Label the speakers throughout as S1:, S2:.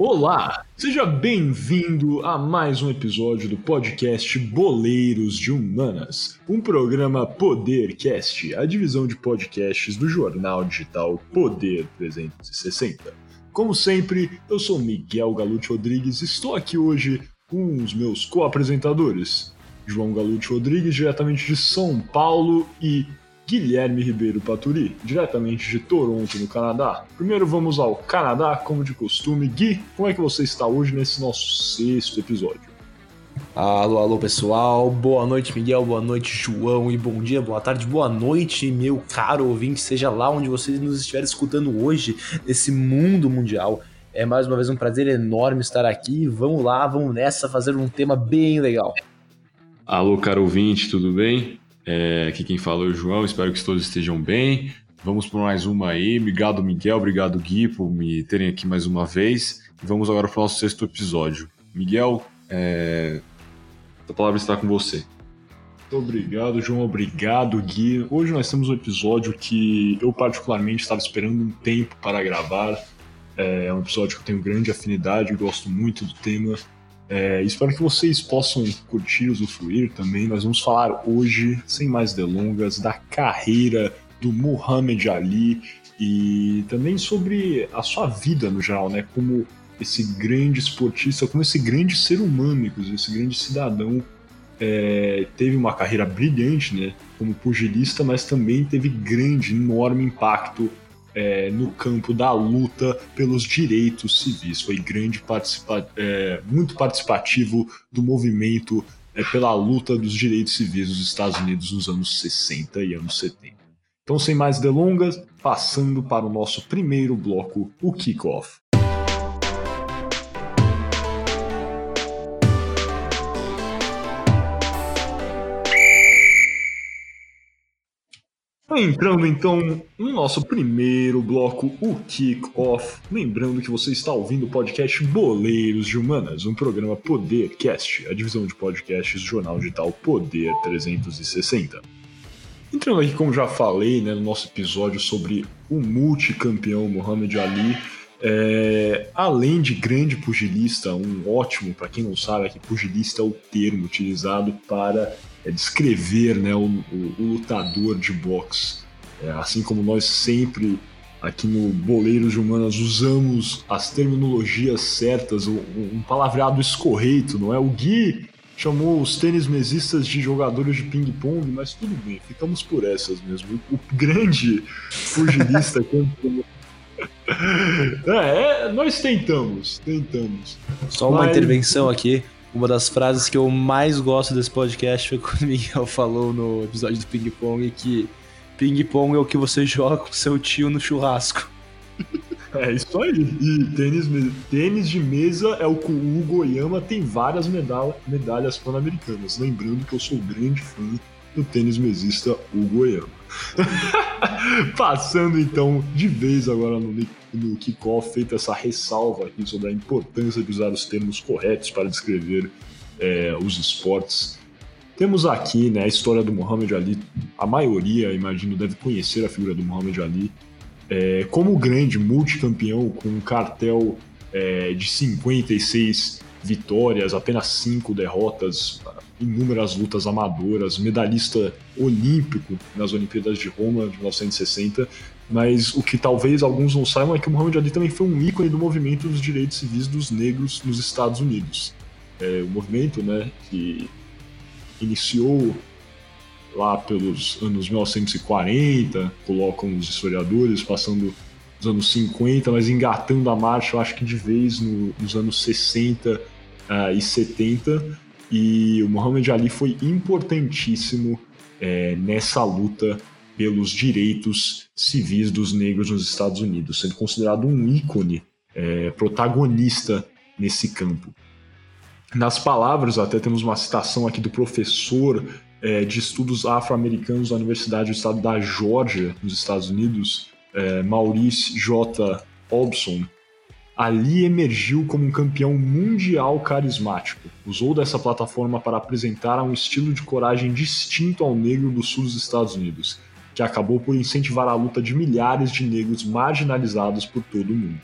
S1: Olá, seja bem-vindo a mais um episódio do podcast Boleiros de Humanas, um programa Podercast, a divisão de podcasts do jornal digital Poder 360. Como sempre, eu sou Miguel Galute Rodrigues e estou aqui hoje com os meus co-apresentadores, João Galute Rodrigues, diretamente de São Paulo, e Guilherme Ribeiro Paturi, diretamente de Toronto, no Canadá. Primeiro vamos ao Canadá, como de costume. Gui, como é que você está hoje nesse nosso sexto episódio?
S2: Alô, alô pessoal, boa noite Miguel, boa noite João e bom dia, boa tarde, boa noite meu caro ouvinte, seja lá onde você nos estiver escutando hoje, nesse mundo mundial. É mais uma vez um prazer enorme estar aqui, vamos lá, vamos nessa fazer um tema bem legal.
S3: Alô, caro ouvinte, tudo bem? É, aqui quem fala é o João, espero que todos estejam bem. Vamos por mais uma aí. Obrigado, Miguel, obrigado, Gui, por me terem aqui mais uma vez. E vamos agora para o nosso sexto episódio. Miguel, é... a palavra está com você.
S1: Muito obrigado, João. Obrigado, Gui. Hoje nós temos um episódio que eu, particularmente, estava esperando um tempo para gravar. É um episódio que eu tenho grande afinidade, gosto muito do tema. É, espero que vocês possam curtir, usufruir também. Nós vamos falar hoje, sem mais delongas, da carreira do Muhammad Ali e também sobre a sua vida no geral, né? Como esse grande esportista, como esse grande ser humano, inclusive, esse grande cidadão é, teve uma carreira brilhante, né? Como pugilista, mas também teve grande, enorme impacto é, no campo da luta pelos direitos civis. Foi grande participa é, muito participativo do movimento é, pela luta dos direitos civis dos Estados Unidos nos anos 60 e anos 70. Então, sem mais delongas, passando para o nosso primeiro bloco, o kickoff. Entrando então no nosso primeiro bloco, o Kick Off. Lembrando que você está ouvindo o podcast Boleiros de Humanas, um programa Podercast, a divisão de podcasts do jornal digital Poder 360. Entrando aqui, como já falei né, no nosso episódio sobre o multicampeão Muhammad Ali, é, além de grande pugilista, um ótimo, para quem não sabe, é que pugilista é o termo utilizado para é descrever né, o, o, o, lutador de boxe. É, assim como nós sempre aqui no Boleiros de Humanas usamos as terminologias certas, um, um palavreado escorreito, não é? O Gui chamou os tênis mesistas de jogadores de ping-pong, mas tudo bem, ficamos por essas mesmo. O grande pugilista é, é, nós tentamos, tentamos.
S2: Só uma mas... intervenção aqui. Uma das frases que eu mais gosto desse podcast foi quando o Miguel falou no episódio do Ping Pong que ping pong é o que você joga com seu tio no churrasco.
S1: É isso aí. E tênis, tênis de mesa é o que o Goiama tem várias medalha, medalhas pan-americanas. Lembrando que eu sou grande fã do tênis mesista Hugo Goiama. Passando então de vez agora no, no kickoff, feita essa ressalva aqui sobre a importância de usar os termos corretos para descrever é, os esportes. Temos aqui né, a história do Muhammad Ali. A maioria, imagino, deve conhecer a figura do Muhammad Ali. É, como grande multicampeão com um cartel é, de 56 vitórias, apenas 5 derrotas, inúmeras lutas amadoras, medalhista olímpico nas Olimpíadas de Roma de 1960. Mas o que talvez alguns não saibam é que o Muhammad Ali também foi um ícone do movimento dos direitos civis dos negros nos Estados Unidos. É, o movimento né, que iniciou lá pelos anos 1940, colocam os historiadores, passando os anos 50, mas engatando a marcha, eu acho que de vez no, nos anos 60 uh, e 70 e o Muhammad Ali foi importantíssimo é, nessa luta pelos direitos civis dos negros nos Estados Unidos, sendo considerado um ícone é, protagonista nesse campo. Nas palavras, até temos uma citação aqui do professor é, de estudos afro-americanos da Universidade do Estado da Geórgia, nos Estados Unidos, é, Maurice J. Obson, Ali emergiu como um campeão mundial carismático. Usou dessa plataforma para apresentar um estilo de coragem distinto ao negro do sul dos Estados Unidos, que acabou por incentivar a luta de milhares de negros marginalizados por todo o mundo.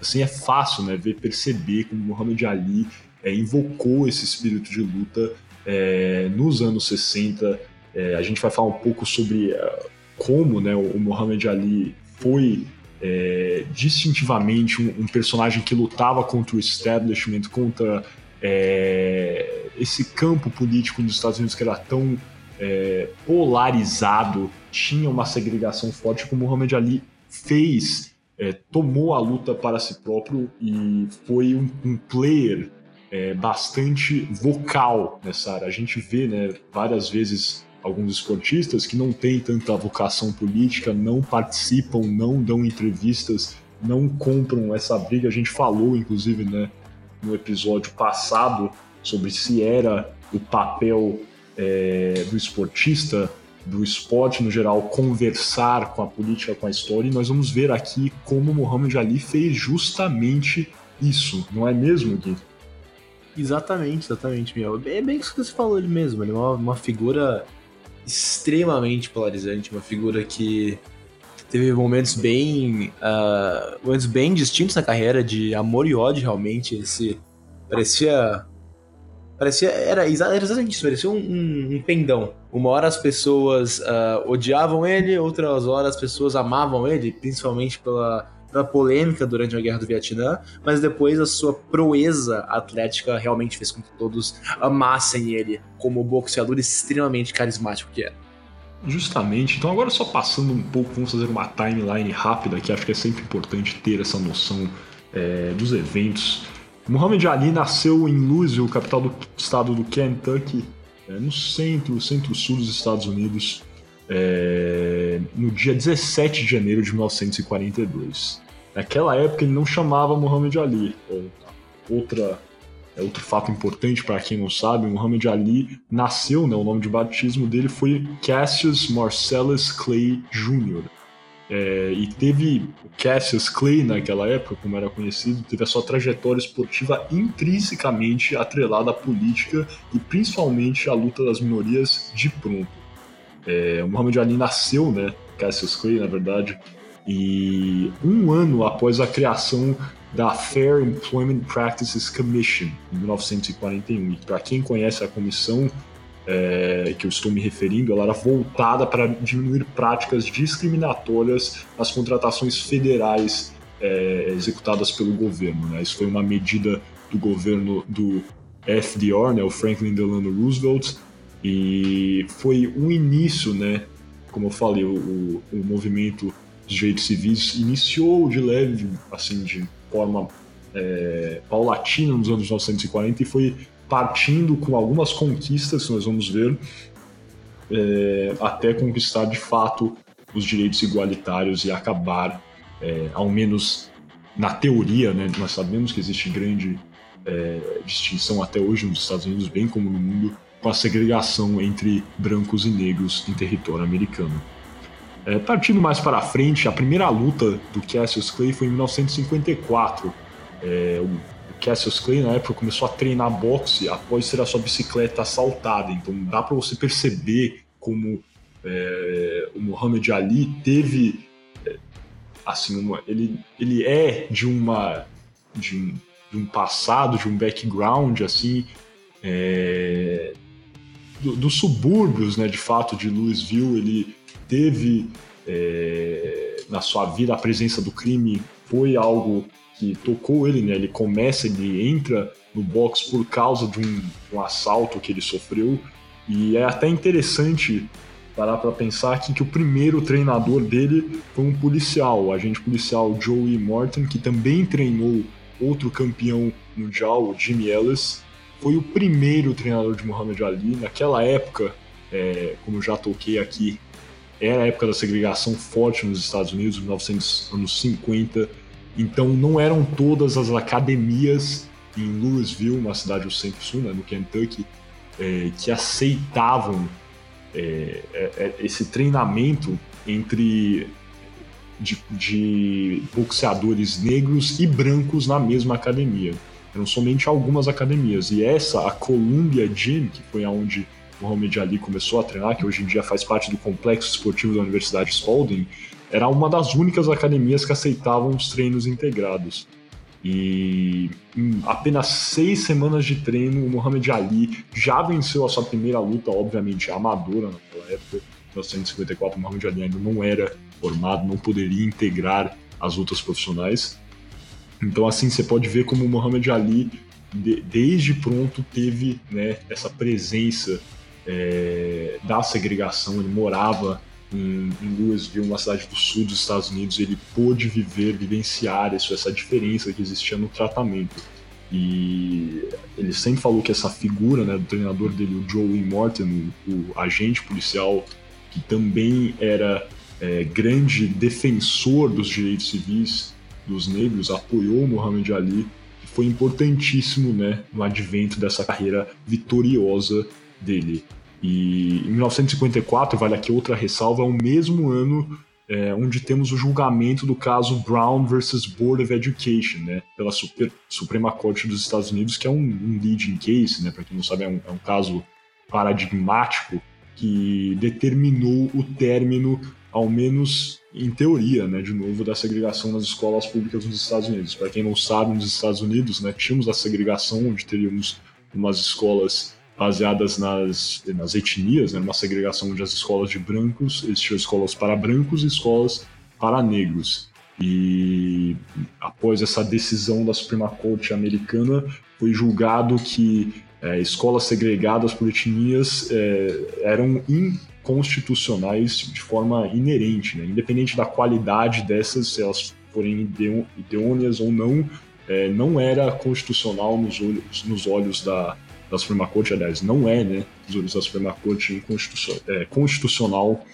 S1: assim é fácil né, ver, perceber como Muhammad Ali é, invocou esse espírito de luta é, nos anos 60. É, a gente vai falar um pouco sobre uh, como né, o Muhammad Ali foi é, distintivamente um, um, personagem que lutava contra o establishment, contra é, esse campo político nos Estados Unidos que era tão é, polarizado, tinha uma segregação forte, como Muhammad Ali fez, é, tomou a luta para si próprio e foi um, um player é, bastante vocal nessa área. A gente vê né, várias vezes alguns esportistas que não têm tanta vocação política, não participam, não dão entrevistas, não compram essa briga. A gente falou, inclusive, né, no episódio passado sobre se era o papel é, do esportista, do esporte no geral, conversar com a política, com a história, e nós vamos ver aqui como Muhammad Ali fez justamente isso, não é mesmo, Gui?
S2: Exatamente, exatamente, meu. É bem isso que você falou ele mesmo, ele é uma, uma figura extremamente polarizante, uma figura que teve momentos bem uh, momentos bem distintos na carreira de amor e ódio realmente. Esse parecia parecia era, exatamente isso parecia um, um, um, pendão. Uma hora as pessoas uh, odiavam ele outras horas as pessoas amavam ele principalmente pela pela polêmica durante a guerra do Vietnã, mas depois a sua proeza atlética realmente fez com que todos amassem ele como boxeador extremamente carismático que era.
S1: Justamente, então agora só passando um pouco, vamos fazer uma timeline rápida, que acho que é sempre importante ter essa noção é, dos eventos. Muhammad Ali nasceu em Louisville, capital do estado do Kentucky, é, no centro, centro-sul dos Estados Unidos, é, no dia 17 de janeiro de 1942. Naquela época ele não chamava Muhammad Ali. Outra, é outro fato importante para quem não sabe, Muhammad Ali nasceu, né, o nome de batismo dele foi Cassius Marcellus Clay Jr. É, e teve Cassius Clay naquela época, como era conhecido, teve a sua trajetória esportiva intrinsecamente atrelada à política e principalmente à luta das minorias de pronto. É, o Muhammad Ali nasceu, né, Cassius Clay, na verdade, e um ano após a criação da Fair Employment Practices Commission, em 1941. E para quem conhece a comissão é, que eu estou me referindo, ela era voltada para diminuir práticas discriminatórias nas contratações federais é, executadas pelo governo. Né? Isso foi uma medida do governo do FDR, né, o Franklin Delano Roosevelt, e foi o início, né, como eu falei, o, o, movimento direitos civis iniciou de leve, assim, de forma é, paulatina nos anos 1940 e foi partindo com algumas conquistas, que nós vamos ver, é, até conquistar de fato os direitos igualitários e acabar, é, ao menos na teoria, né, nós sabemos que existe grande é, distinção até hoje nos Estados Unidos, bem como no mundo, com a segregação entre brancos e negros em território americano. É, partindo mais para frente, a primeira luta do Cassius Clay foi em 1954. É, o Cassius Clay, na época, começou a treinar boxe após ter a sua bicicleta assaltada. Então dá para você perceber como é, o Muhammad Ali teve. É, assim, uma, ele, ele é de uma. De um, de um passado, de um background, assim. É, do, dos subúrbios, né, de fato, de Louisville, ele teve é, na sua vida a presença do crime foi algo que tocou ele, né? Ele começa, ele entra no box por causa de um, um assalto que ele sofreu e é até interessante parar para pensar aqui que o primeiro treinador dele foi um policial, o agente policial Joey Morton, que também treinou outro campeão mundial, o Jimmy Ellis. Foi o primeiro treinador de Muhammad Ali. Naquela época, é, como já toquei aqui, era a época da segregação forte nos Estados Unidos, 1950. Então não eram todas as academias em Louisville, uma cidade do centro-sul, né, no Kentucky, é, que aceitavam é, é, esse treinamento entre de, de, boxeadores negros e brancos na mesma academia. Eram somente algumas academias. E essa, a Columbia Gym, que foi aonde Muhammad Ali começou a treinar, que hoje em dia faz parte do complexo esportivo da Universidade Spalding, era uma das únicas academias que aceitavam os treinos integrados. E em apenas seis semanas de treino, o Muhammad Ali já venceu a sua primeira luta, obviamente amadora naquela época. Em 1954, o Muhammad Ali ainda não era formado, não poderia integrar as lutas profissionais. Então, assim, você pode ver como o Muhammad Ali, de, desde pronto, teve né, essa presença é, da segregação. Ele morava em, em Louisville, uma cidade do sul dos Estados Unidos, ele pôde viver, vivenciar isso, essa diferença que existia no tratamento. E ele sempre falou que essa figura né, do treinador dele, o Joey Morton, o, o agente policial que também era é, grande defensor dos direitos civis dos negros, apoiou Muhammad Ali, que foi importantíssimo né, no advento dessa carreira vitoriosa dele. E em 1954, vale aqui outra ressalva, é o mesmo ano é, onde temos o julgamento do caso Brown versus Board of Education, né, pela Super, Suprema Corte dos Estados Unidos, que é um, um leading case, né, para quem não sabe, é um, é um caso paradigmático que determinou o término, ao menos em teoria, né, de novo, da segregação nas escolas públicas nos Estados Unidos. Para quem não sabe, nos Estados Unidos, né, tínhamos a segregação, onde teríamos umas escolas baseadas nas, nas etnias, né, uma segregação onde as escolas de brancos, existiam escolas para brancos e escolas para negros. E após essa decisão da Suprema Corte americana, foi julgado que é, escolas segregadas por etnias é, eram inconstitucionais de forma inerente, né? independente da qualidade dessas, se elas forem idôneas ou não, é, não era constitucional nos olhos, nos olhos da, da Suprema Corte, aliás, não é, né, nos olhos da Suprema Corte é, constitucional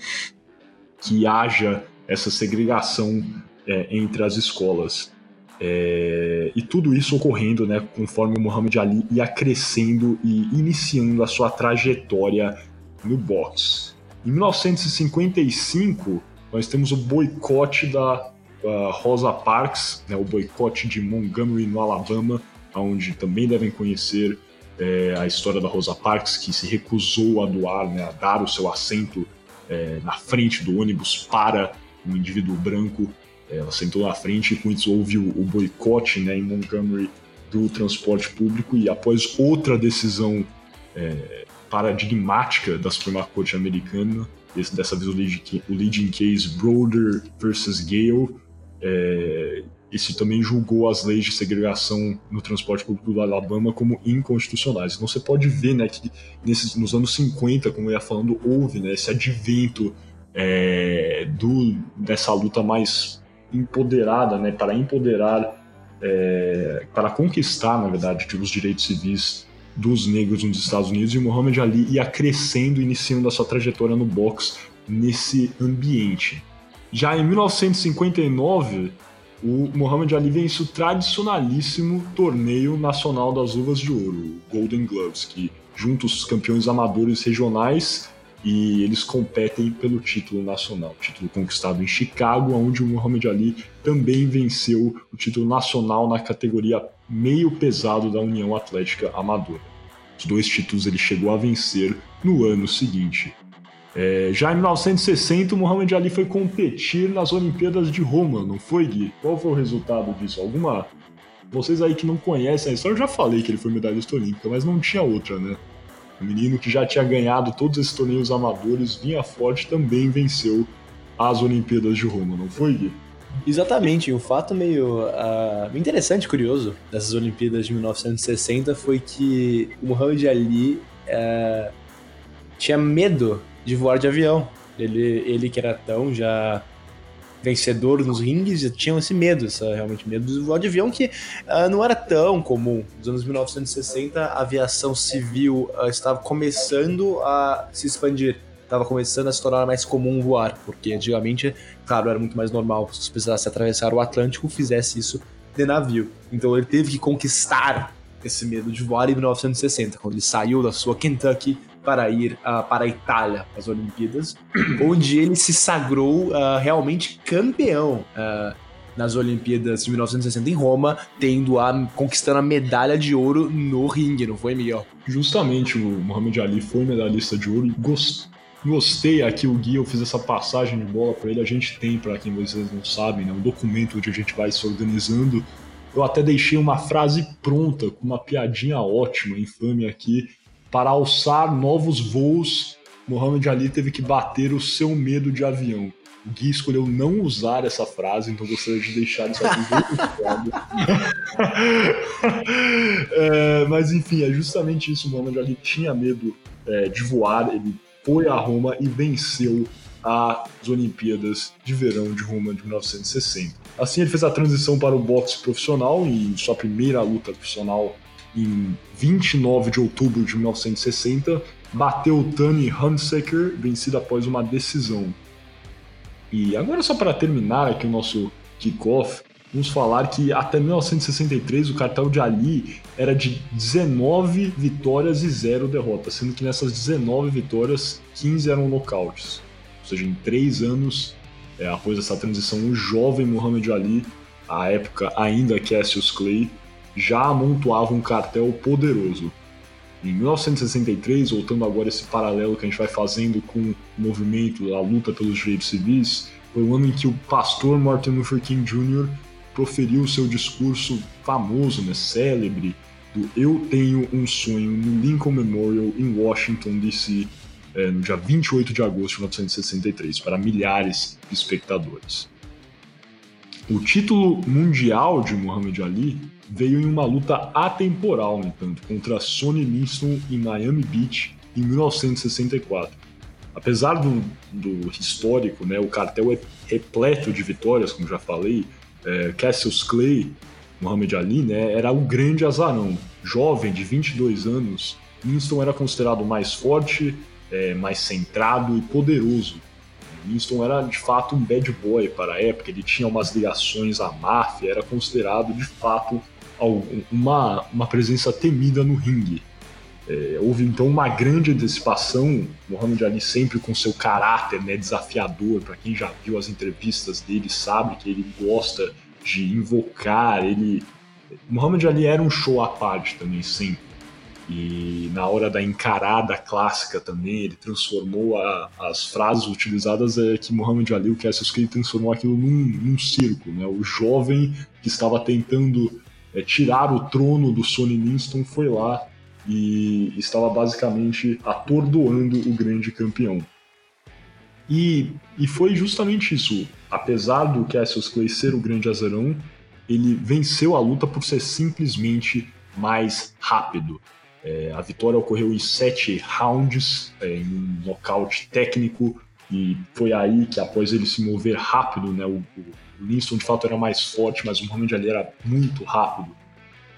S1: que haja essa segregação é, entre as escolas. É, e tudo isso ocorrendo né, conforme o Muhammad Ali ia crescendo e iniciando a sua trajetória no boxe. Em 1955, nós temos o boicote da Rosa Parks, né, o boicote de Montgomery, no Alabama, onde também devem conhecer é, a história da Rosa Parks, que se recusou a doar, né, a dar o seu assento é, na frente do ônibus para um indivíduo branco. É, ela sentou na frente e com isso houve o, o boicote né, em Montgomery do transporte público e após outra decisão é, paradigmática da Suprema Corte americana, esse, dessa vez o leading, o leading case Broder versus Gale, é, esse também julgou as leis de segregação no transporte público do Alabama como inconstitucionais. Então você pode ver né, que nesses, nos anos 50, como eu ia falando, houve né, esse advento é, do, dessa luta mais empoderada, né, para empoderar, é, para conquistar, na verdade, os direitos civis dos negros nos Estados Unidos, e Muhammad Ali ia crescendo, iniciando a sua trajetória no boxe nesse ambiente. Já em 1959, o Muhammad Ali vence o tradicionalíssimo torneio nacional das luvas de ouro, o Golden Gloves, que junta os campeões amadores regionais e eles competem pelo título nacional, título conquistado em Chicago, onde o Muhammad Ali também venceu o título nacional na categoria meio pesado da União Atlética Amadora. Os dois títulos ele chegou a vencer no ano seguinte. É, já em 1960, o Muhammad Ali foi competir nas Olimpíadas de Roma, não foi, Gui? Qual foi o resultado disso? Alguma. Vocês aí que não conhecem a história, eu já falei que ele foi medalhista olímpica, mas não tinha outra, né? O menino que já tinha ganhado todos esses torneios amadores, vinha forte, também venceu as Olimpíadas de Roma, não foi, Gui?
S2: Exatamente, um fato meio uh, interessante, curioso dessas Olimpíadas de 1960 foi que o Muhammad Ali uh, tinha medo de voar de avião. Ele, ele que era tão já vencedor nos ringues, tinha esse medo, essa, realmente medo de voar de avião, que uh, não era tão comum. Nos anos 1960, a aviação civil uh, estava começando a se expandir, estava começando a se tornar mais comum voar, porque antigamente, claro, era muito mais normal, se precisasse atravessar o Atlântico, fizesse isso de navio. Então ele teve que conquistar esse medo de voar em 1960, quando ele saiu da sua Kentucky para ir uh, para a Itália as Olimpíadas, onde ele se sagrou uh, realmente campeão uh, nas Olimpíadas de 1960 em Roma, tendo a conquistando a medalha de ouro no ringue, não foi, Miguel?
S1: Justamente, o Muhammad Ali foi medalhista de ouro e gost... gostei aqui, o Gui, eu fiz essa passagem de bola para ele, a gente tem, para quem vocês não sabem, né, um documento onde a gente vai se organizando eu até deixei uma frase pronta, com uma piadinha ótima, infame aqui, para alçar novos voos, Muhammad Ali teve que bater o seu medo de avião. O Gui escolheu não usar essa frase, então gostaria de deixar isso aqui registrado. é, mas enfim, é justamente isso. Muhammad Ali tinha medo é, de voar, ele foi a Roma e venceu as Olimpíadas de Verão de Roma de 1960. Assim, ele fez a transição para o boxe profissional em sua primeira luta profissional em 29 de outubro de 1960, bateu Tani Hunsaker, vencido após uma decisão. E agora, só para terminar aqui o nosso kickoff, vamos falar que até 1963 o cartel de Ali era de 19 vitórias e 0 derrotas, sendo que nessas 19 vitórias, 15 eram nocautes. Ou seja, em três anos é, após essa transição, o jovem Muhammad Ali, à época ainda Cassius Clay, já amontoava um cartel poderoso. Em 1963, voltando agora esse paralelo que a gente vai fazendo com o movimento, a luta pelos direitos civis, foi o ano em que o pastor Martin Luther King Jr. proferiu seu discurso famoso, né, célebre, do Eu Tenho um Sonho no Lincoln Memorial em Washington, D.C., é, no dia 28 de agosto de 1963, para milhares de espectadores. O título mundial de Muhammad Ali veio em uma luta atemporal, no entanto, contra Sonny Liston em Miami Beach em 1964. Apesar do, do histórico, né, o cartel é repleto de vitórias, como já falei, é, Cassius Clay, Muhammad Ali, né, era o grande azarão. Jovem, de 22 anos, Winston era considerado mais forte, é, mais centrado e poderoso. Winston era de fato um bad boy para a época, ele tinha umas ligações à máfia, era considerado de fato uma, uma presença temida no ringue. É, houve então uma grande antecipação, Muhammad Ali sempre com seu caráter né, desafiador, para quem já viu as entrevistas dele sabe que ele gosta de invocar, ele... Muhammad Ali era um show à parte também, sempre. E na hora da encarada clássica também, ele transformou a, as frases utilizadas é que Muhammad Ali, o Cassius Clay, transformou aquilo num, num circo. Né? O jovem que estava tentando é, tirar o trono do Sonny Liston foi lá e estava basicamente atordoando o grande campeão. E, e foi justamente isso. Apesar do Cassius Clay ser o grande azarão, ele venceu a luta por ser simplesmente mais rápido. É, a vitória ocorreu em sete rounds, é, em um nocaute técnico, e foi aí que, após ele se mover rápido, né, o, o Winston de fato era mais forte, mas o Muhammad Ali era muito rápido.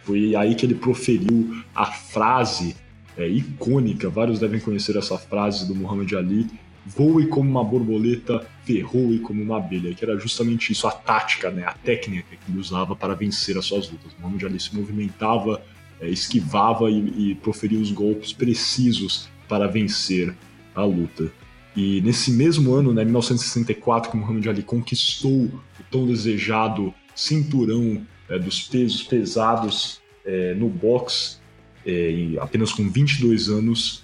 S1: Foi aí que ele proferiu a frase é, icônica, vários devem conhecer essa frase do Muhammad Ali, voe como uma borboleta, ferroe como uma abelha, que era justamente isso, a tática, né, a técnica que ele usava para vencer as suas lutas. O Muhammad Ali se movimentava é, esquivava e, e proferia os golpes precisos para vencer a luta. E nesse mesmo ano, né, 1964, que Muhammad Ali conquistou tão desejado cinturão é, dos pesos pesados é, no boxe, é, apenas com 22 anos,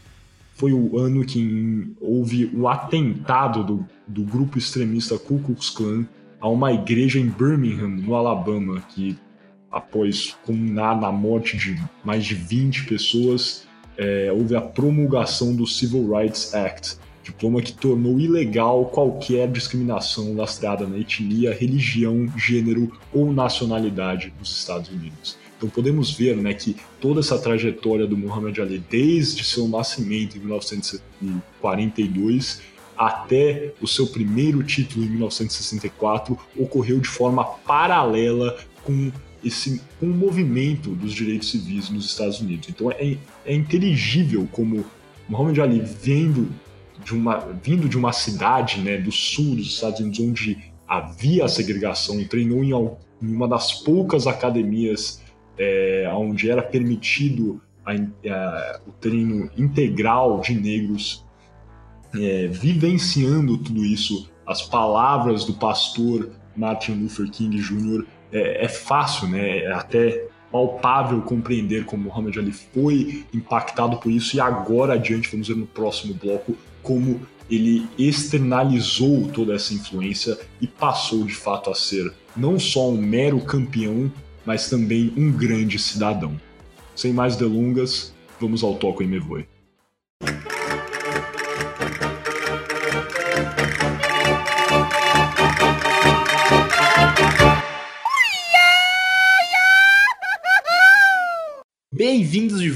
S1: foi o ano que houve o atentado do, do grupo extremista Ku Klux Klan a uma igreja em Birmingham, no Alabama, que após culminar na morte de mais de 20 pessoas, é, houve a promulgação do Civil Rights Act, diploma que tornou ilegal qualquer discriminação lastreada na etnia, religião, gênero ou nacionalidade nos Estados Unidos. Então podemos ver né, que toda essa trajetória do Muhammad Ali, desde seu nascimento em 1942 até o seu primeiro título em 1964, ocorreu de forma paralela com esse um movimento dos direitos civis nos Estados Unidos. Então é, é inteligível como Muhammad Ali vendo de uma, vindo de uma cidade né, do sul dos Estados Unidos onde havia segregação, treinou em, em uma das poucas academias é, onde era permitido a, a, o treino integral de negros, é, vivenciando tudo isso, as palavras do pastor Martin Luther King Jr é, é fácil, né? É até palpável compreender como Muhammad Ali foi impactado por isso e agora adiante, vamos ver no próximo bloco, como ele externalizou toda essa influência e passou de fato a ser não só um mero campeão, mas também um grande cidadão. Sem mais delongas, vamos ao Toco em.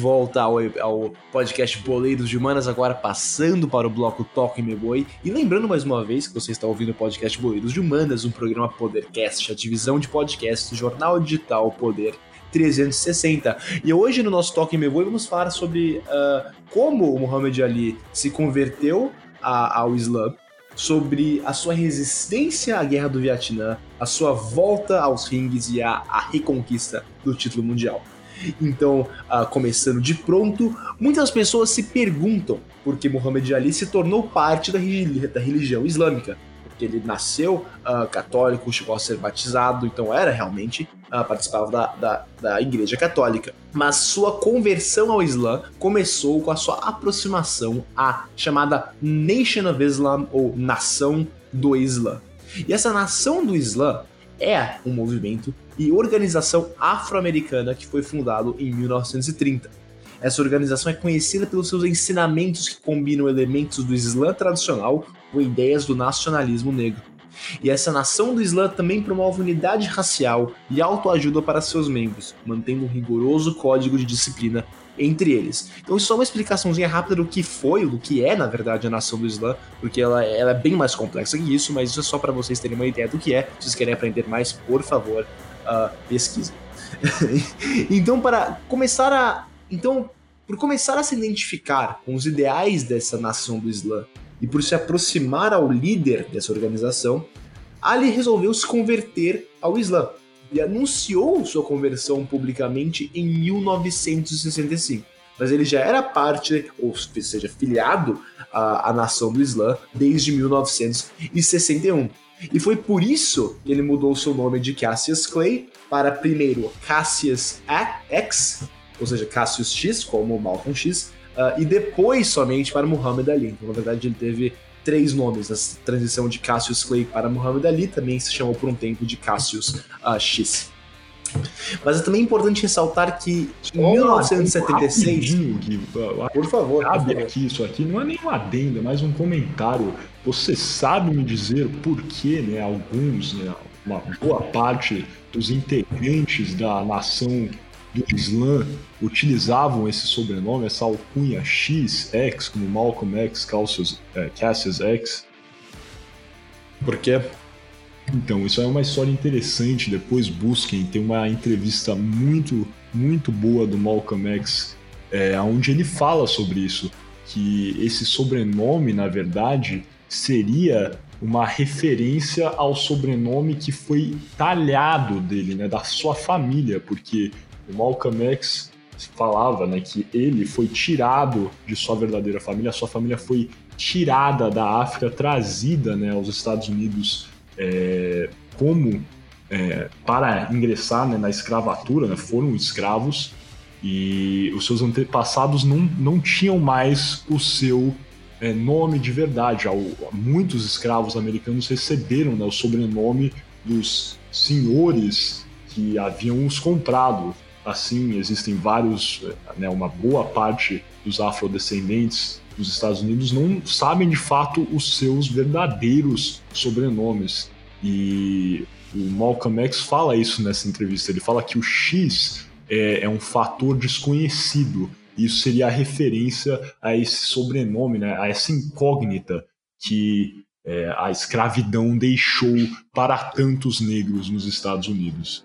S2: Volta ao, ao, podcast Boleiros de Humanas, agora passando para o bloco Toque Me Boi. E lembrando mais uma vez que você está ouvindo o podcast Boleiros de Humanas, um programa Podercast, a divisão de podcasts jornal digital Poder 360. E hoje no nosso Toque Me Boi vamos falar sobre uh, como o Muhammad Ali se converteu a, ao Islã, sobre a sua resistência à guerra do Vietnã, a sua volta aos ringues e a, a reconquista do título mundial. Então, uh, começando de pronto, muitas pessoas se perguntam por que Muhammad Ali se tornou parte da, da religião islâmica. Porque ele nasceu uh, católico, chegou a ser batizado, então era realmente, uh, participava da, da, da igreja católica. Mas sua conversão ao Islã começou com a sua aproximação à chamada Nation of Islam, ou Nação do Islã. E essa Nação do Islã é um movimento e organização afro-americana que foi fundado em 1930. Essa organização é conhecida pelos seus ensinamentos que combinam elementos do Islã tradicional com ideias do nacionalismo negro. E essa nação do Islã também promove unidade racial e autoajuda para seus membros, mantendo um rigoroso código de disciplina entre eles. Então, isso é uma explicaçãozinha rápida do que foi, do que é, na verdade, a nação do Islã, porque ela, ela é bem mais complexa que isso, mas isso é só para vocês terem uma ideia do que é. Se vocês querem aprender mais, por favor, uh, pesquisem. então, para começar a. Então, por começar a se identificar com os ideais dessa nação do Islã e por se aproximar ao líder dessa organização, Ali resolveu se converter ao Islã e anunciou sua conversão publicamente em 1965. Mas ele já era parte, ou seja, filiado à, à nação do Islã desde 1961. E foi por isso que ele mudou seu nome de Cassius Clay para primeiro Cassius X, ou seja, Cassius X, como Malcolm X, uh, e depois somente para Muhammad Ali. Então, na verdade, ele teve três nomes. A transição de Cassius Clay para Muhammad Ali também se chamou por um tempo de Cassius uh, X. Mas é também importante ressaltar que em oh, 1976.
S1: por favor. Cabe aqui, isso aqui não é nem um adendo, é mais um comentário. Você sabe me dizer por que né, alguns, né, uma boa parte dos integrantes da nação do Islã utilizavam esse sobrenome, essa alcunha X, X, como Malcolm X, Cassius, é, Cassius X.
S2: Por quê?
S1: Então, isso é uma história interessante. Depois busquem, tem uma entrevista muito, muito boa do Malcolm X, é, onde ele fala sobre isso. Que esse sobrenome, na verdade, seria uma referência ao sobrenome que foi talhado dele, né, da sua família, porque o Malcolm X falava né, que ele foi tirado de sua verdadeira família, sua família foi tirada da África, trazida né, aos Estados Unidos é, como é, para ingressar né, na escravatura, né, foram escravos e os seus antepassados não, não tinham mais o seu é, nome de verdade. Muitos escravos americanos receberam né, o sobrenome dos senhores que haviam os comprado assim, existem vários, né, uma boa parte dos afrodescendentes dos Estados Unidos não sabem de fato os seus verdadeiros sobrenomes. E o Malcolm X fala isso nessa entrevista. Ele fala que o X é, é um fator desconhecido. Isso seria a referência a esse sobrenome, né, a essa incógnita que é, a escravidão deixou para tantos negros nos Estados Unidos.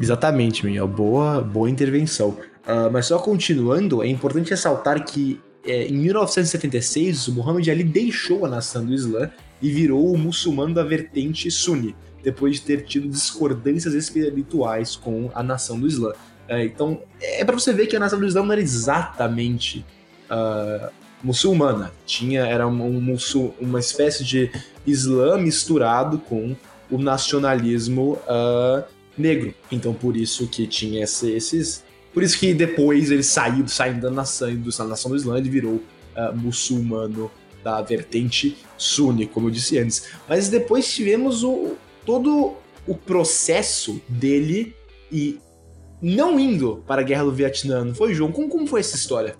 S2: Exatamente, Miguel. Boa, boa intervenção. Uh, mas só continuando, é importante ressaltar que é, em 1976 o Muhammad Ali deixou a nação do Islã e virou o muçulmano da vertente Sunni, depois de ter tido discordâncias espirituais com a nação do Islã. É, então é para você ver que a nação do Islã não era exatamente uh, muçulmana, tinha era um, um, uma espécie de Islã misturado com o nacionalismo uh, negro. Então por isso que tinha esse, esses. Por isso que depois ele saiu, saindo da nação, da nação do Islã, ele virou uh, muçulmano da vertente Sunni, como eu disse antes. Mas depois tivemos o, todo o processo dele e não indo para a Guerra do Vietnã, não foi, João? Como, como foi essa história?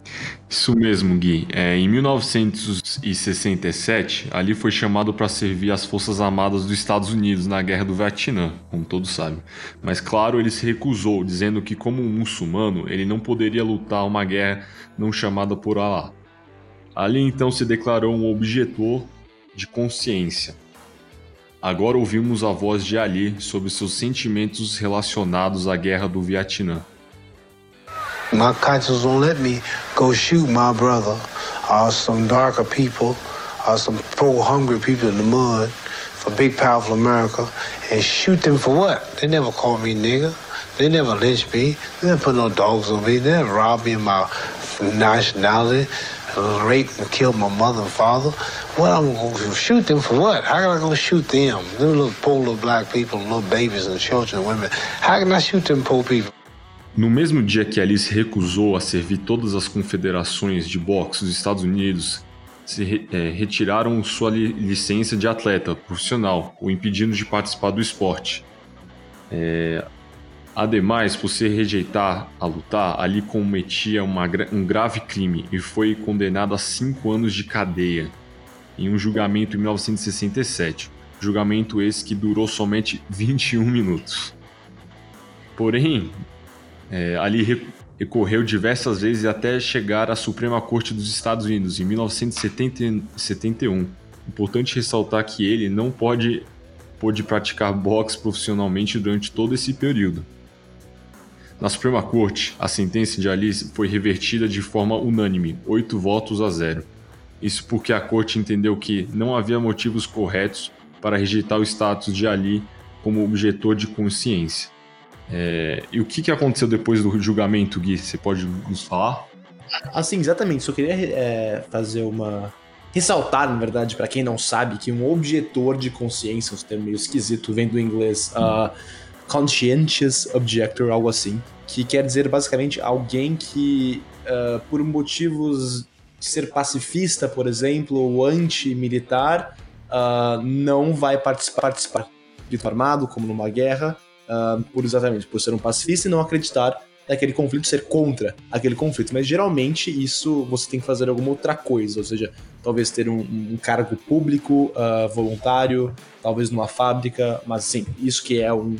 S3: Isso mesmo, Gui. É, em 1967, ali foi chamado para servir as Forças Armadas dos Estados Unidos na Guerra do Vietnã, como todos sabem. Mas, claro, ele se recusou, dizendo que, como um muçulmano, ele não poderia lutar uma guerra não chamada por Allah. Ali então se declarou um objetor de consciência. Agora ouvimos a voz de Ali sobre seus sentimentos relacionados à guerra do Vietnã.
S4: My conscience won't let me go shoot my brother or some darker people or some poor hungry people in the mud for big powerful America and shoot them for what? They never called me nigger. They never lynched me. They never put no dogs on me. They never robbed me of my nationality, raped and killed my mother and father. I'm gonna shoot them for what? How I shoot them? Them little poor little black people, little babies and children and women. How can I shoot them poor people?
S3: No mesmo dia que Alice recusou a servir todas as confederações de boxe dos Estados Unidos, se re, é, retiraram sua li, licença de atleta profissional, o impedindo de participar do esporte. É, ademais, por se rejeitar a lutar, Ali cometia uma, um grave crime e foi condenado a cinco anos de cadeia em um julgamento em 1967. Julgamento esse que durou somente 21 minutos. Porém, é, ali recorreu diversas vezes até chegar à Suprema Corte dos Estados Unidos em 1971. Importante ressaltar que ele não pode, pôde praticar boxe profissionalmente durante todo esse período. Na Suprema Corte, a sentença de Alice foi revertida de forma unânime, 8 votos a 0. Isso porque a corte entendeu que não havia motivos corretos para rejeitar o status de Ali como objetor de consciência. É, e o que, que aconteceu depois do julgamento, Gui? Você pode nos falar?
S2: Assim, exatamente. Só queria é, fazer uma. Ressaltar, na verdade, para quem não sabe, que um objetor de consciência, um termo meio esquisito, vem do inglês uh, conscientious objector, algo assim, que quer dizer basicamente alguém que, uh, por motivos de ser pacifista, por exemplo, ou anti-militar, uh, não vai participar, participar de armado, como numa guerra, uh, por exatamente por ser um pacifista e não acreditar naquele conflito, ser contra aquele conflito. Mas geralmente isso você tem que fazer alguma outra coisa, ou seja, talvez ter um, um cargo público, uh, voluntário, talvez numa fábrica, mas sim, isso que é um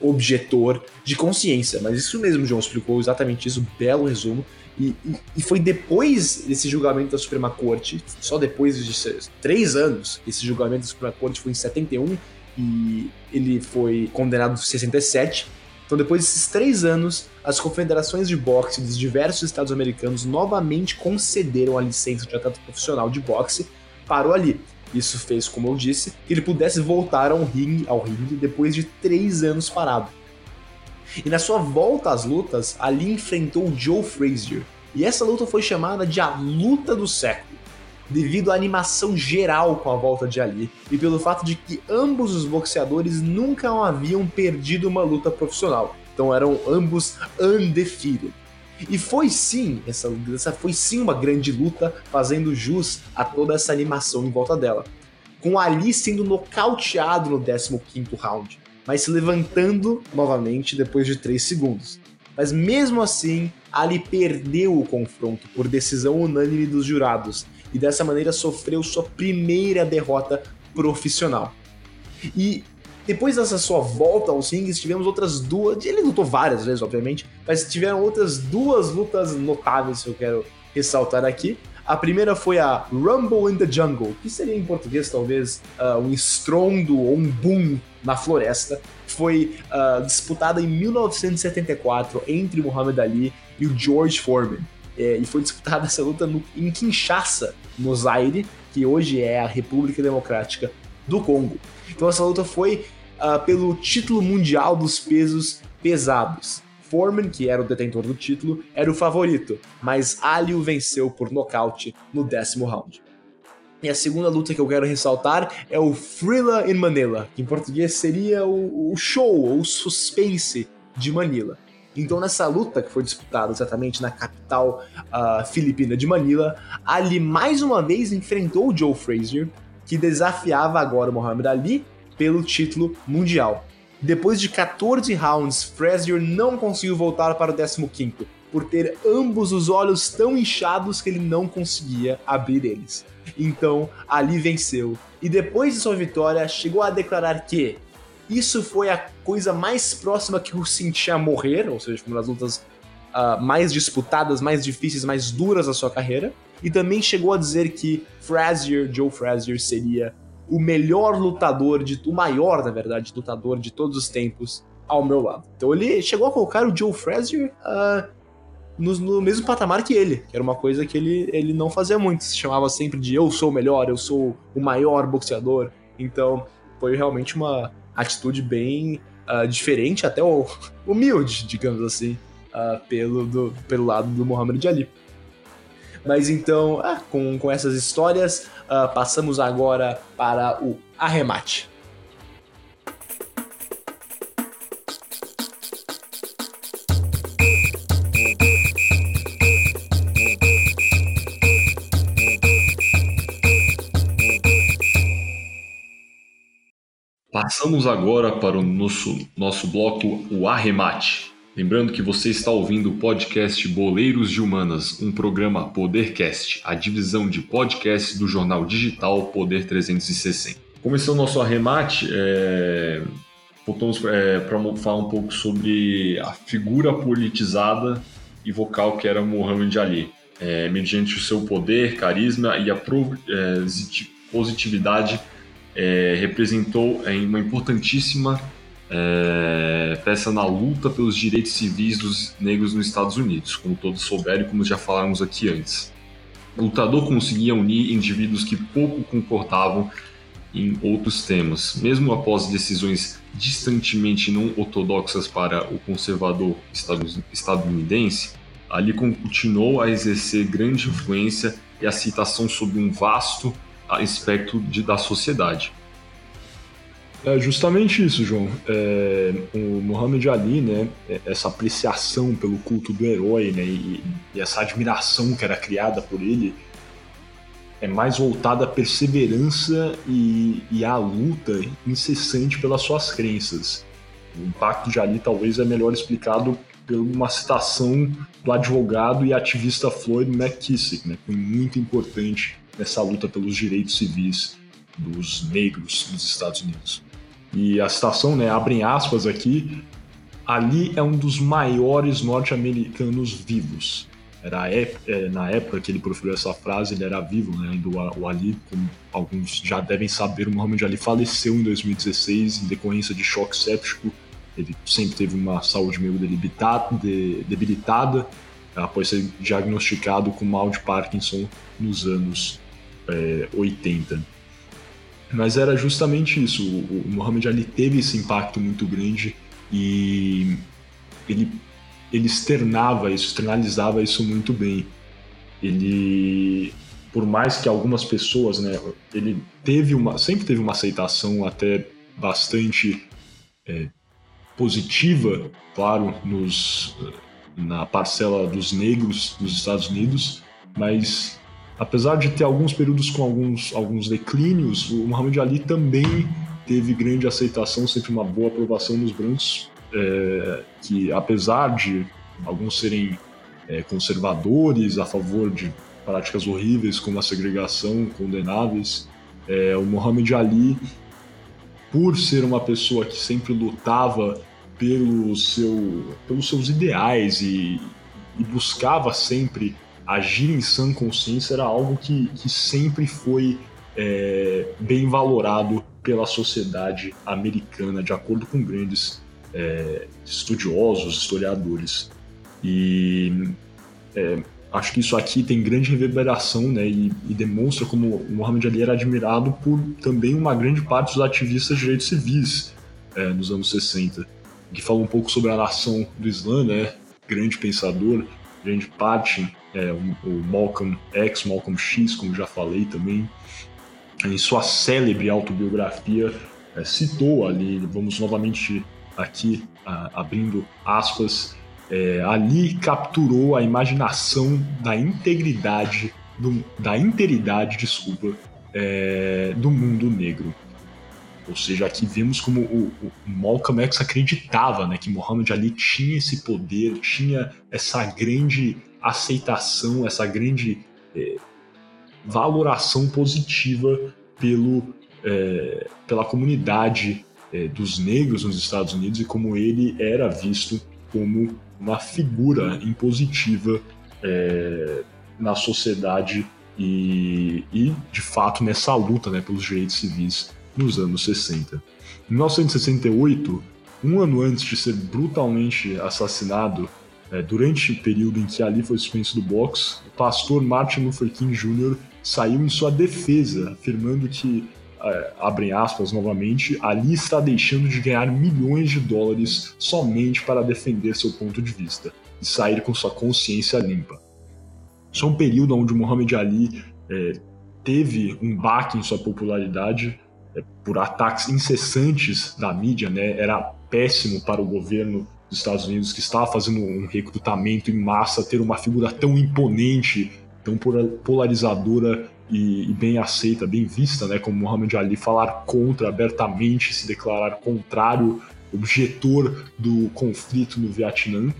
S2: objetor de consciência. Mas isso mesmo, João explicou exatamente isso, belo resumo. E, e, e, foi depois desse julgamento da Suprema Corte, só depois de três anos, esse julgamento da Suprema Corte foi em 71, e ele foi condenado em 67. Então, depois desses três anos, as confederações de boxe dos diversos estados americanos novamente concederam a licença de atleta profissional de boxe para o Ali. Isso fez, como eu disse, que ele pudesse voltar ao ringue, ao ringue depois de três anos parado. E na sua volta às lutas, Ali enfrentou Joe Frazier. E essa luta foi chamada de a luta do século devido à animação geral com a volta de Ali e pelo fato de que ambos os boxeadores nunca haviam perdido uma luta profissional. Então eram ambos undefeated. E foi sim, essa, essa foi sim uma grande luta, fazendo jus a toda essa animação em volta dela. Com Ali sendo nocauteado no 15º round, mas se levantando novamente depois de 3 segundos. Mas mesmo assim, Ali perdeu o confronto por decisão unânime dos jurados, e dessa maneira sofreu sua primeira derrota profissional. E depois dessa sua volta aos rings, tivemos outras duas. Ele lutou várias vezes, obviamente, mas tiveram outras duas lutas notáveis que eu quero ressaltar aqui. A primeira foi a Rumble in the Jungle, que seria em português talvez uh, um estrondo ou um boom na floresta. Foi uh, disputada em 1974 entre Muhammad Ali e o George Foreman. É, e foi disputada essa luta no, em Kinshasa, no Zaire, que hoje é a República Democrática do Congo. Então essa luta foi uh, pelo título mundial dos pesos pesados. Foreman, que era o detentor do título, era o favorito, mas Ali o venceu por nocaute no décimo round. E a segunda luta que eu quero ressaltar é o Thriller in Manila, que em português seria o, o show ou suspense de Manila. Então, nessa luta que foi disputada exatamente na capital uh, filipina de Manila, Ali mais uma vez enfrentou o Joe Frazier, que desafiava agora o Muhammad Ali pelo título mundial. Depois de 14 rounds, Frazier não conseguiu voltar para o 15 por ter ambos os olhos tão inchados que ele não conseguia abrir eles. Então, ali venceu. E depois de sua vitória, chegou a declarar que isso foi a coisa mais próxima que eu senti a morrer, ou seja, uma das lutas uh, mais disputadas, mais difíceis, mais duras da sua carreira. E também chegou a dizer que Frazier, Joe Frazier, seria o melhor lutador, de, o maior, na verdade, lutador de todos os tempos ao meu lado. Então ele chegou a colocar o Joe Frazier uh, no, no, mesmo patamar que ele, que era uma coisa que ele, ele não fazia muito. Se chamava sempre de eu sou o melhor, eu sou o maior boxeador. Então foi realmente uma atitude bem uh, diferente, até humilde, digamos assim, uh, pelo, do, pelo lado do Muhammad Ali. Mas então, ah, com, com essas histórias, uh, passamos agora para o arremate.
S3: Passamos agora para o nosso, nosso bloco, o Arremate. Lembrando que você está ouvindo o podcast Boleiros de Humanas, um programa Podercast, a divisão de podcast do jornal digital Poder 360. Começando nosso arremate, é... voltamos é, para falar um pouco sobre a figura politizada e vocal que era Muhammad Ali. É, mediante o seu poder, carisma e a é, positividade, é, representou uma importantíssima é, peça na luta pelos direitos civis dos negros nos Estados Unidos, como todos souberam e como já falamos aqui antes. O lutador conseguia unir indivíduos que pouco comportavam em outros temas, mesmo após decisões distantemente não ortodoxas para o conservador estadunidense, ali continuou a exercer grande influência e a citação sobre um vasto espectro de, da sociedade.
S1: É justamente isso, João. É, o Muhammad Ali, né, é, essa apreciação pelo culto do herói, né, e, e, essa admiração que era criada por ele, é mais voltada à perseverança e, e à luta incessante pelas suas crenças. O impacto de Ali talvez é melhor explicado por uma citação do advogado e ativista Floyd McKissick, né, que foi muito importante nessa luta pelos direitos civis dos negros nos Estados Unidos. E a citação, né, abre aspas aqui, Ali é um dos maiores norte-americanos vivos. Era é, na época que ele proferiu essa frase, ele era vivo, né? Ainda o Ali, como alguns já devem saber, o Muhammad Ali faleceu em 2016 em decorrência de choque séptico. Ele sempre teve uma saúde meio debilitada após ser diagnosticado com mal de Parkinson nos anos é, 80. Mas era justamente isso. O, o Muhammad Ali teve esse impacto muito grande e ele, ele externava isso, externalizava isso muito bem. Ele, por mais que algumas pessoas, né, ele teve uma, sempre teve uma aceitação até bastante é, positiva, claro, nos, na parcela dos negros dos Estados Unidos, mas apesar de ter alguns períodos com alguns, alguns declínios, o Muhammad Ali também teve grande aceitação, sempre uma boa aprovação dos brancos, é, que apesar de alguns serem é, conservadores, a favor de práticas horríveis como a segregação, condenáveis, é, o Muhammad Ali, por ser uma pessoa que sempre lutava pelo seu, pelos seus ideais e, e buscava sempre agir em sã consciência era algo que, que sempre foi é, bem valorado pela sociedade americana, de acordo com grandes é, estudiosos, historiadores. E é, acho que isso aqui tem grande reverberação né, e, e, demonstra como o Muhammad Ali era admirado por também uma grande parte dos ativistas de direitos civis é, nos anos 60, que fala um pouco sobre a nação do Islã, né, grande pensador, grande parte é, o, Malcolm X, Malcolm X, como já falei também, em sua célebre autobiografia, é, citou ali, vamos novamente aqui abrindo aspas, é, ali capturou a imaginação da integridade, do, da interidade, desculpa, é, do mundo negro. Ou seja, aqui vemos como o, o Malcolm X acreditava né, que Muhammad Ali tinha esse poder, tinha essa grande aceitação, essa grande é, valoração positiva pelo, é, pela comunidade é, dos negros nos Estados Unidos e como ele era visto como uma figura impositiva é, na sociedade e, e, de fato, nessa luta né, pelos direitos civis nos anos 60. Em 1968, um ano antes de ser brutalmente assassinado, é, durante o período em que Ali foi suspenso do boxe, o pastor Martin Luther King Jr. saiu em sua defesa, afirmando que, é, abrem aspas novamente, Ali está deixando de ganhar milhões de dólares somente para defender seu ponto de vista e sair com sua consciência limpa. É um período onde Muhammad Ali é, teve um baque em sua popularidade por ataques incessantes da mídia, né? Era péssimo para o governo dos Estados Unidos que estava fazendo um recrutamento em massa ter uma figura tão imponente, tão polarizadora e, e, bem aceita, bem vista, né? Como Muhammad Ali falar contra abertamente, se declarar contrário, objetor do conflito no Vietnã.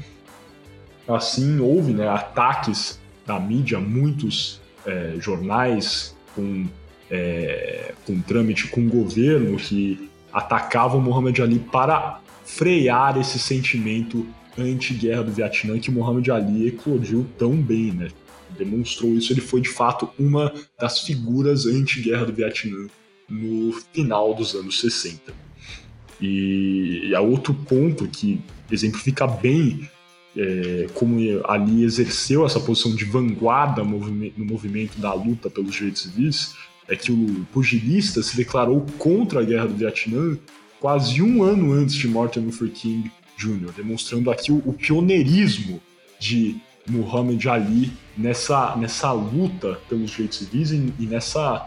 S1: Assim, houve né, ataques da mídia, muitos é, jornais com, é, com trâmite com o governo que atacavam Muhammad Ali para frear esse sentimento anti-guerra do Vietnã que Muhammad Ali eclodiu tão bem, né? Demonstrou isso, ele foi de fato uma das figuras anti-guerra do Vietnã no final dos anos 60. E, e há outro ponto que exemplifica bem é, como ali exerceu essa posição de vanguarda no movimento da luta pelos direitos civis, é que o pugilista se declarou contra a guerra do Vietnã quase um ano antes de Martin Luther King Jr., demonstrando aqui o, o pioneirismo de Muhammad Ali nessa, nessa luta pelos direitos civis e, e nessa,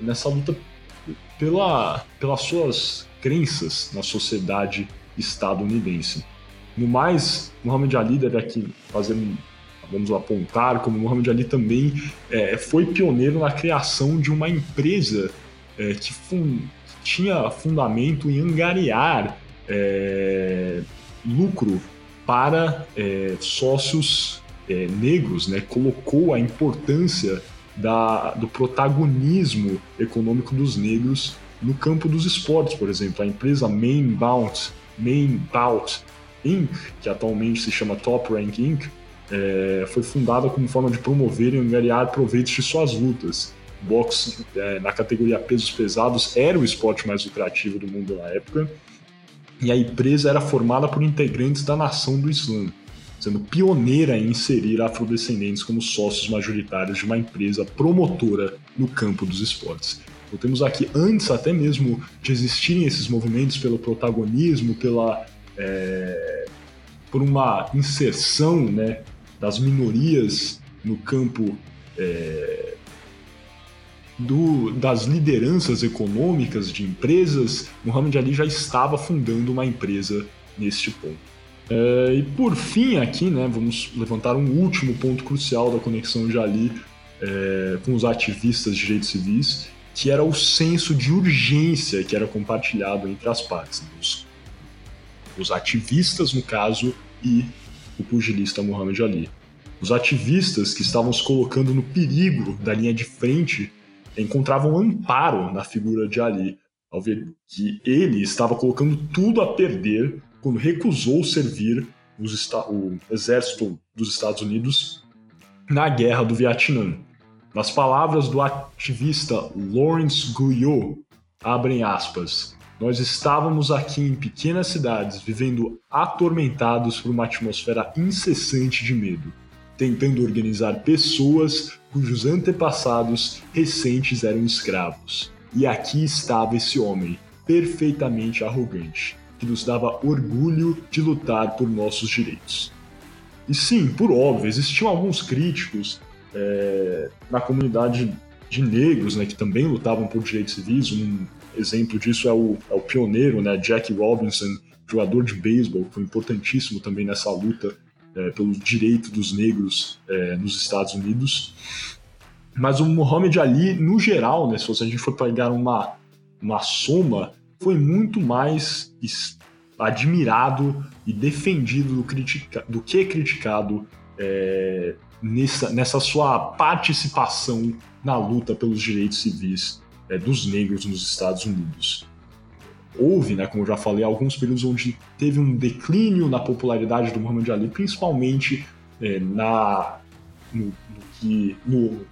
S1: nessa luta pela, pelas suas crenças na sociedade estadunidense. No mais, Muhammad Ali deve aqui fazer vamos apontar como Muhammad Ali também é, foi pioneiro na criação de uma empresa é, que, fun tinha fundamento em angariar é, lucro para é, sócios é, negros, né? colocou a importância da, do protagonismo econômico dos negros no campo dos esportes, por exemplo. A empresa Main Bout, Main Bout Inc., que atualmente se chama Top Rank Inc., é, foi fundada como forma de promover e angariar proveitos de suas lutas. Boxe é, na categoria pesos pesados era o esporte mais lucrativo do mundo na época, e a empresa era formada por integrantes da nação do Islã, sendo pioneira em inserir afrodescendentes como sócios majoritários de uma empresa promotora no campo dos esportes. Então temos aqui, antes até mesmo de existirem esses movimentos pelo protagonismo, pela é, por uma inserção né, das minorias no campo é, do, das lideranças econômicas de empresas, Muhammad Ali já estava fundando uma empresa neste ponto. É, e por fim aqui, né, vamos levantar um último ponto crucial da conexão de Ali é, com os ativistas de direitos civis, que era o senso de urgência que era compartilhado entre as partes. Né, os os ativistas, no caso, e o pugilista Muhammad Ali. Os ativistas que estavam se colocando no perigo da linha de frente encontravam amparo na figura de Ali, ao ver que ele estava colocando tudo a perder quando recusou servir o exército dos Estados Unidos na guerra do Vietnã. Nas palavras do ativista Lawrence Guyot, abrem aspas, nós estávamos aqui em pequenas cidades, vivendo atormentados por uma atmosfera incessante de medo, tentando organizar pessoas cujos antepassados recentes eram escravos. E aqui estava esse homem, perfeitamente arrogante, que nos dava orgulho de lutar por nossos direitos. E sim, por óbvio, existiam alguns críticos é, na comunidade de negros, né, que também lutavam por direitos civis. Um exemplo disso é o, é o pioneiro, né, Jack Robinson, jogador de beisebol, que foi importantíssimo também nessa luta é, pelo direito dos negros é, nos Estados Unidos. Mas o Muhammad Ali, no geral, né, se a gente for pegar uma, uma soma, foi muito mais admirado e defendido do, critica, do que criticado é, nessa, nessa sua participação na luta pelos direitos civis é, dos negros nos Estados Unidos. Houve, né, como eu já falei, alguns períodos onde teve um declínio na popularidade do Muhammad Ali, principalmente é, na, no, no no,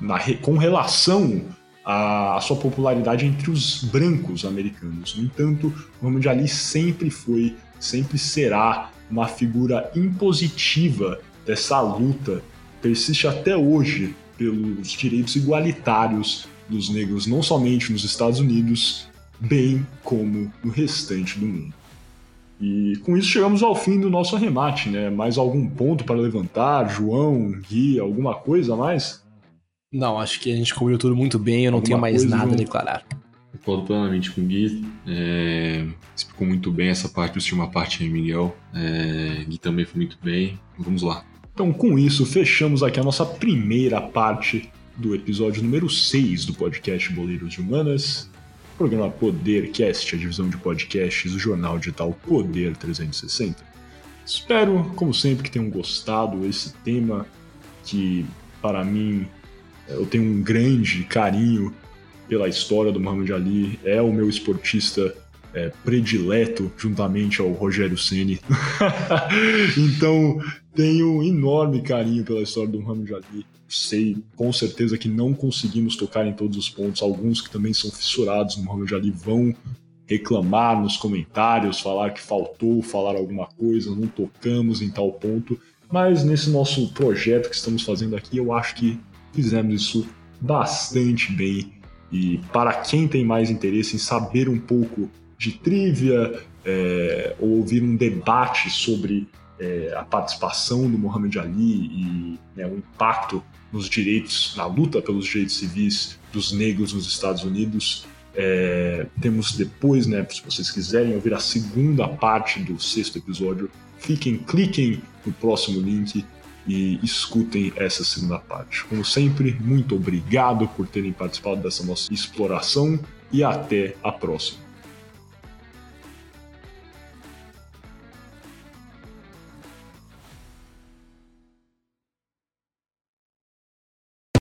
S1: na, com relação à, à, sua popularidade entre os brancos americanos. No entanto, Muhammad Ali sempre foi, sempre será uma figura impositiva dessa luta, persiste até hoje pelos direitos igualitários dos negros, não somente nos Estados Unidos, bem como no restante do mundo. E com isso chegamos ao fim do nosso arremate, né? Mais algum ponto para levantar, João, Gui, alguma coisa a mais?
S2: Não, acho que a gente cobriu tudo muito bem, eu não alguma tenho mais coisa, nada João? a declarar.
S3: Concordo plenamente com o Gui. É, explicou muito bem essa parte, eu uma parte aí, Miguel. É, Gui também foi muito bem. Vamos lá.
S1: Então, com isso, fechamos aqui a nossa primeira parte do episódio número 6 do podcast Boleiros de Humanas, programa Podercast, a divisão de podcasts do jornal digital Poder 360. Espero, como sempre, que tenham gostado esse tema que, para mim, eu tenho um grande carinho pela história do Muhammad Ali, é o meu esportista é, predileto, juntamente ao Rogério Ceni. então, tenho enorme carinho pela história do Muhammad Ali. Sei com certeza que não conseguimos tocar em todos os pontos. Alguns que também são fissurados no Muhammad Ali vão reclamar nos comentários, falar que faltou, falar alguma coisa, não tocamos em tal ponto. Mas nesse nosso projeto que estamos fazendo aqui, eu acho que fizemos isso bastante bem. E para quem tem mais interesse em saber um pouco de trivia é, ou ouvir um debate sobre é, a participação do Muhammad Ali e né, o impacto nos direitos, na luta pelos direitos civis dos negros nos Estados Unidos. É, temos depois, né, se vocês quiserem ouvir a segunda parte do sexto episódio, fiquem, cliquem no próximo link e escutem essa segunda parte. Como sempre, muito obrigado por terem participado dessa nossa exploração e até a próxima.